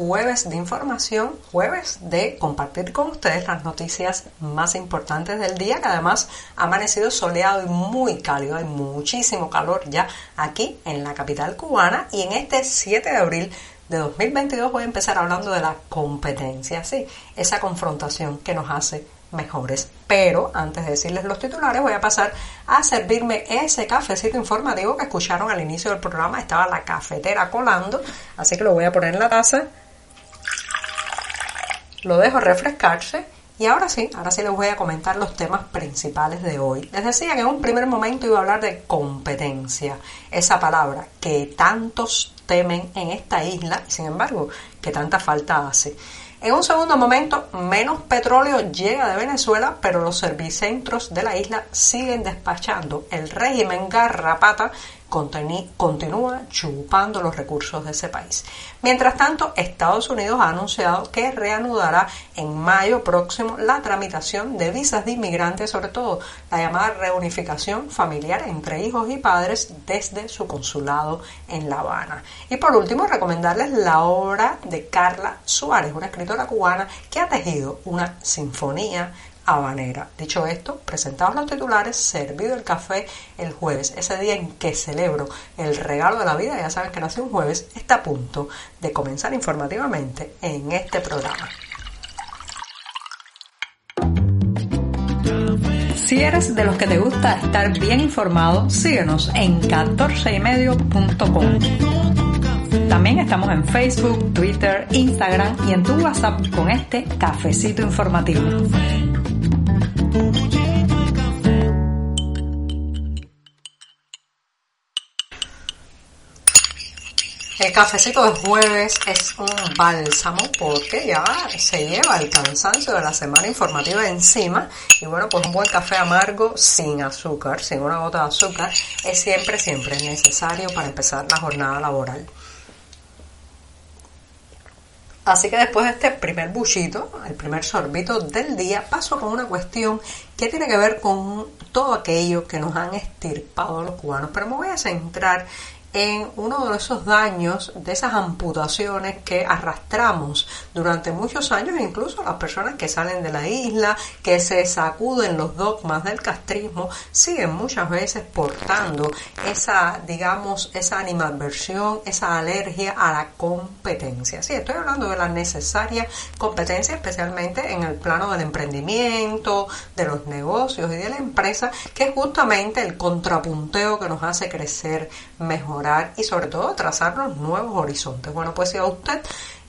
jueves de información, jueves de compartir con ustedes las noticias más importantes del día, que además ha amanecido soleado y muy cálido, hay muchísimo calor ya aquí en la capital cubana y en este 7 de abril de 2022 voy a empezar hablando de la competencia, sí, esa confrontación que nos hace mejores. Pero antes de decirles los titulares, voy a pasar a servirme ese cafecito informativo que escucharon al inicio del programa. Estaba la cafetera colando, así que lo voy a poner en la taza lo dejo refrescarse y ahora sí, ahora sí les voy a comentar los temas principales de hoy. Les decía que en un primer momento iba a hablar de competencia, esa palabra que tantos temen en esta isla y sin embargo que tanta falta hace. En un segundo momento, menos petróleo llega de Venezuela, pero los servicentros de la isla siguen despachando el régimen garrapata continúa chupando los recursos de ese país. Mientras tanto, Estados Unidos ha anunciado que reanudará en mayo próximo la tramitación de visas de inmigrantes, sobre todo la llamada reunificación familiar entre hijos y padres desde su consulado en La Habana. Y por último, recomendarles la obra de Carla Suárez, una escritora cubana que ha tejido una sinfonía habanera. Dicho esto, presentados los titulares, servido el café el jueves, ese día en que celebro el regalo de la vida, ya saben que nace un jueves, está a punto de comenzar informativamente en este programa. Si eres de los que te gusta estar bien informado, síguenos en 14ymedio.com. También estamos en Facebook, Twitter, Instagram y en tu WhatsApp con este cafecito informativo. El cafecito de jueves es un bálsamo porque ya se lleva el cansancio de la semana informativa encima y bueno, pues un buen café amargo sin azúcar, sin una gota de azúcar, es siempre, siempre necesario para empezar la jornada laboral. Así que después de este primer buchito, el primer sorbito del día, paso con una cuestión que tiene que ver con todo aquello que nos han estirpado los cubanos. Pero me voy a centrar en uno de esos daños, de esas amputaciones que arrastramos durante muchos años, incluso las personas que salen de la isla, que se sacuden los dogmas del castrismo, siguen muchas veces portando esa, digamos, esa animadversión, esa alergia a la competencia. Sí, estoy hablando de la necesaria competencia, especialmente en el plano del emprendimiento, de los negocios y de la empresa, que es justamente el contrapunteo que nos hace crecer mejor y sobre todo trazar los nuevos horizontes. Bueno, pues si a usted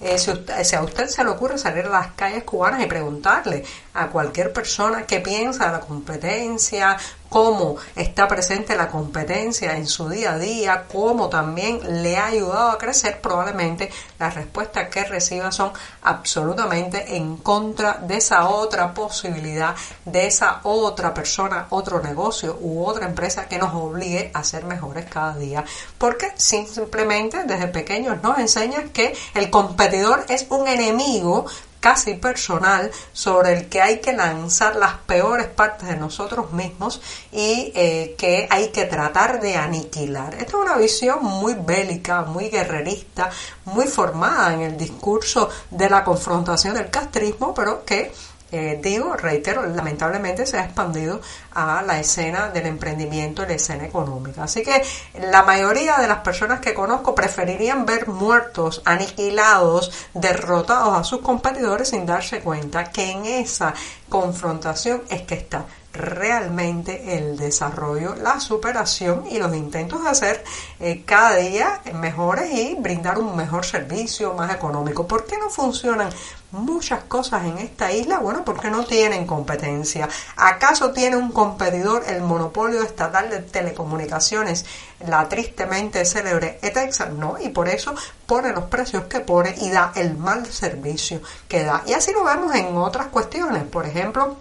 eh, si, si, a usted se le ocurre salir a las calles cubanas y preguntarle a cualquier persona qué piensa de la competencia, cómo está presente la competencia en su día a día, cómo también le ha ayudado a crecer, probablemente las respuestas que reciba son absolutamente en contra de esa otra posibilidad, de esa otra persona, otro negocio u otra empresa que nos obligue a ser mejores cada día. Porque simplemente desde pequeños nos enseñan que el competidor es un enemigo casi personal sobre el que hay que lanzar las peores partes de nosotros mismos y eh, que hay que tratar de aniquilar. Esta es una visión muy bélica, muy guerrerista, muy formada en el discurso de la confrontación del castrismo, pero que eh, digo, reitero, lamentablemente se ha expandido a la escena del emprendimiento y la escena económica. Así que la mayoría de las personas que conozco preferirían ver muertos, aniquilados, derrotados a sus competidores sin darse cuenta que en esa confrontación es que está realmente el desarrollo, la superación y los intentos de hacer eh, cada día mejores y brindar un mejor servicio más económico. ¿Por qué no funcionan muchas cosas en esta isla? Bueno, porque no tienen competencia. ¿Acaso tiene un competidor el monopolio estatal de telecomunicaciones, la tristemente célebre ETEXA? No, y por eso pone los precios que pone y da el mal servicio que da. Y así lo vemos en otras cuestiones, por ejemplo,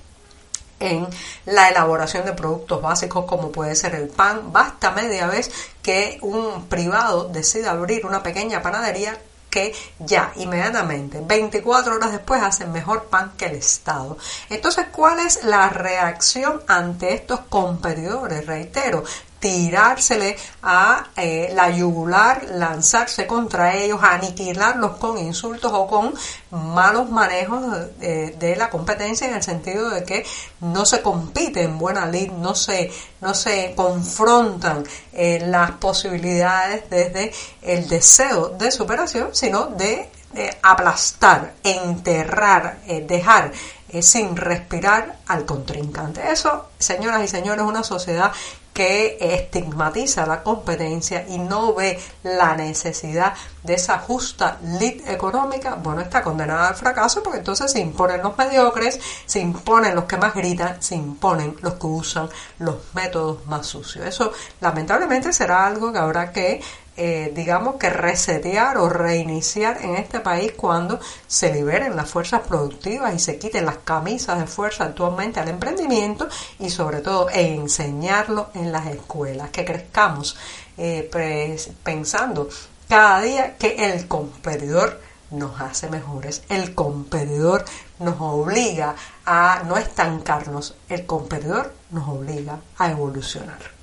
en la elaboración de productos básicos como puede ser el pan. Basta media vez que un privado decida abrir una pequeña panadería que ya inmediatamente, 24 horas después, hacen mejor pan que el Estado. Entonces, ¿cuál es la reacción ante estos competidores? Reitero, tirársele a eh, la yugular, lanzarse contra ellos, aniquilarlos con insultos o con malos manejos de, la competencia en el sentido de que no se compite en buena lid, no se, no se confrontan eh, las posibilidades desde el deseo de superación, sino de aplastar, enterrar, eh, dejar sin respirar al contrincante. Eso, señoras y señores, es una sociedad que estigmatiza la competencia y no ve la necesidad de esa justa lid económica, bueno, está condenada al fracaso porque entonces se imponen los mediocres, se imponen los que más gritan, se imponen los que usan los métodos más sucios. Eso lamentablemente será algo que habrá que eh, digamos que resetear o reiniciar en este país cuando se liberen las fuerzas productivas y se quiten las camisas de fuerza actualmente al emprendimiento y sobre todo enseñarlo en las escuelas, que crezcamos eh, pensando cada día que el competidor nos hace mejores, el competidor nos obliga a no estancarnos, el competidor nos obliga a evolucionar.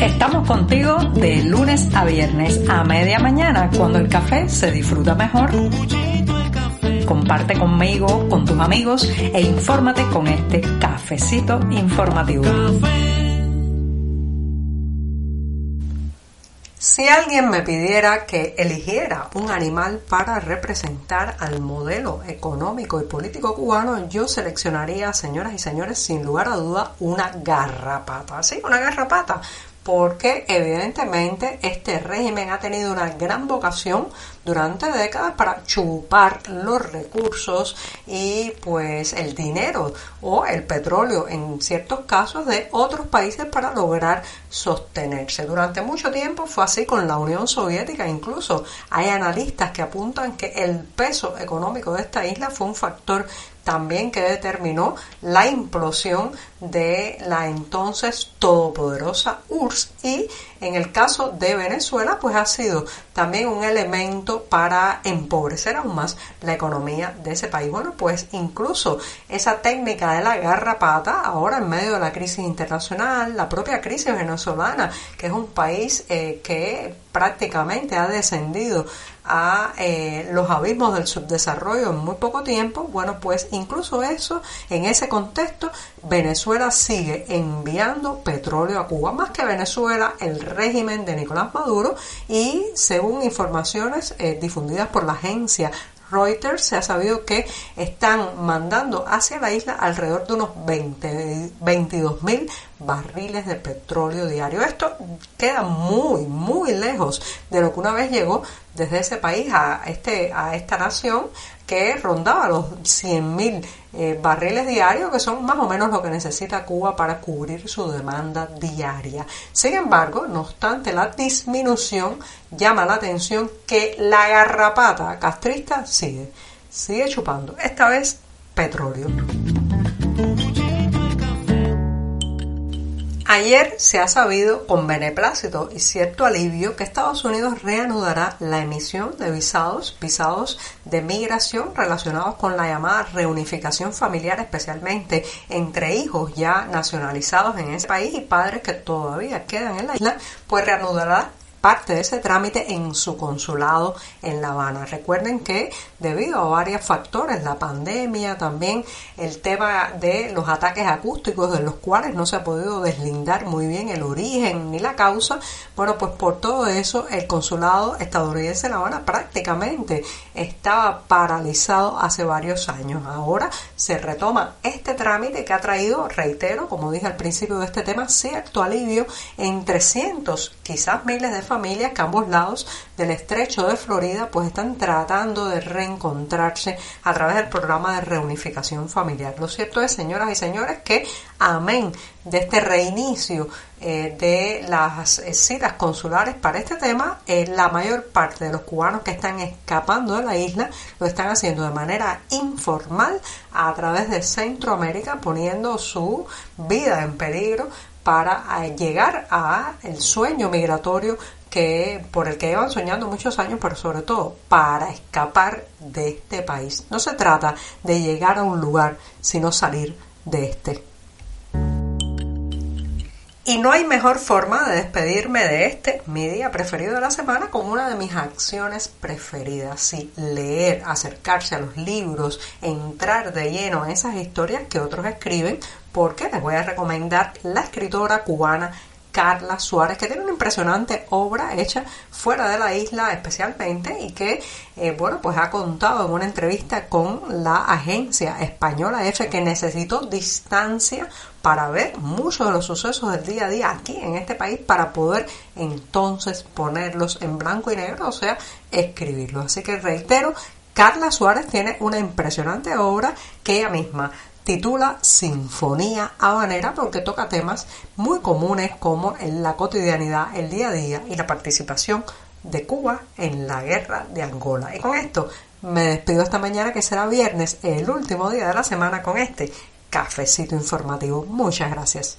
Estamos contigo de lunes a viernes a media mañana cuando el café se disfruta mejor. Comparte conmigo, con tus amigos e infórmate con este cafecito informativo. Si alguien me pidiera que eligiera un animal para representar al modelo económico y político cubano, yo seleccionaría, señoras y señores, sin lugar a duda, una garrapata. Sí, una garrapata porque evidentemente este régimen ha tenido una gran vocación durante décadas para chupar los recursos y pues el dinero o el petróleo en ciertos casos de otros países para lograr sostenerse. Durante mucho tiempo fue así con la Unión Soviética, incluso hay analistas que apuntan que el peso económico de esta isla fue un factor también que determinó la implosión de la entonces todopoderosa URSS y en el caso de Venezuela pues ha sido también un elemento para empobrecer aún más la economía de ese país. Bueno, pues incluso esa técnica de la garrapata ahora en medio de la crisis internacional, la propia crisis venezolana, que es un país eh, que prácticamente ha descendido a eh, los abismos del subdesarrollo en muy poco tiempo, bueno, pues incluso eso, en ese contexto, Venezuela sigue enviando petróleo a Cuba, más que Venezuela, el régimen de Nicolás Maduro, y según informaciones eh, difundidas por la agencia Reuters se ha sabido que están mandando hacia la isla alrededor de unos 20, 22 mil barriles de petróleo diario. Esto queda muy, muy lejos de lo que una vez llegó desde ese país a, este, a esta nación que rondaba los 100 mil eh, barriles diarios, que son más o menos lo que necesita Cuba para cubrir su demanda diaria. Sin embargo, no obstante la disminución, llama la atención que la garrapata castrista sigue, sigue chupando, esta vez petróleo. Ayer se ha sabido con beneplácito y cierto alivio que Estados Unidos reanudará la emisión de visados, visados de migración relacionados con la llamada reunificación familiar, especialmente entre hijos ya nacionalizados en ese país y padres que todavía quedan en la isla, pues reanudará parte de ese trámite en su consulado en La Habana. Recuerden que debido a varios factores, la pandemia, también el tema de los ataques acústicos de los cuales no se ha podido deslindar muy bien el origen ni la causa, bueno, pues por todo eso el consulado estadounidense en La Habana prácticamente estaba paralizado hace varios años. Ahora se retoma este trámite que ha traído, reitero, como dije al principio de este tema, cierto alivio en 300, quizás miles de familias que ambos lados del estrecho de Florida pues están tratando de reencontrarse a través del programa de reunificación familiar. Lo cierto es, señoras y señores, que amén de este reinicio eh, de las eh, citas consulares para este tema, eh, la mayor parte de los cubanos que están escapando de la isla lo están haciendo de manera informal a través de Centroamérica, poniendo su vida en peligro para llegar a el sueño migratorio que por el que llevan soñando muchos años, pero sobre todo para escapar de este país. No se trata de llegar a un lugar, sino salir de este. Y no hay mejor forma de despedirme de este, mi día preferido de la semana, con una de mis acciones preferidas. Sí, leer, acercarse a los libros, entrar de lleno en esas historias que otros escriben, porque les voy a recomendar la escritora cubana Carla Suárez, que tiene una impresionante obra hecha fuera de la isla especialmente y que, eh, bueno, pues ha contado en una entrevista con la agencia española F que necesitó distancia para ver muchos de los sucesos del día a día aquí en este país para poder entonces ponerlos en blanco y negro, o sea, escribirlos. Así que reitero, Carla Suárez tiene una impresionante obra que ella misma titula Sinfonía Habanera porque toca temas muy comunes como en la cotidianidad, el día a día y la participación de Cuba en la guerra de Angola. Y con esto me despido esta mañana que será viernes, el último día de la semana con este cafecito informativo. Muchas gracias.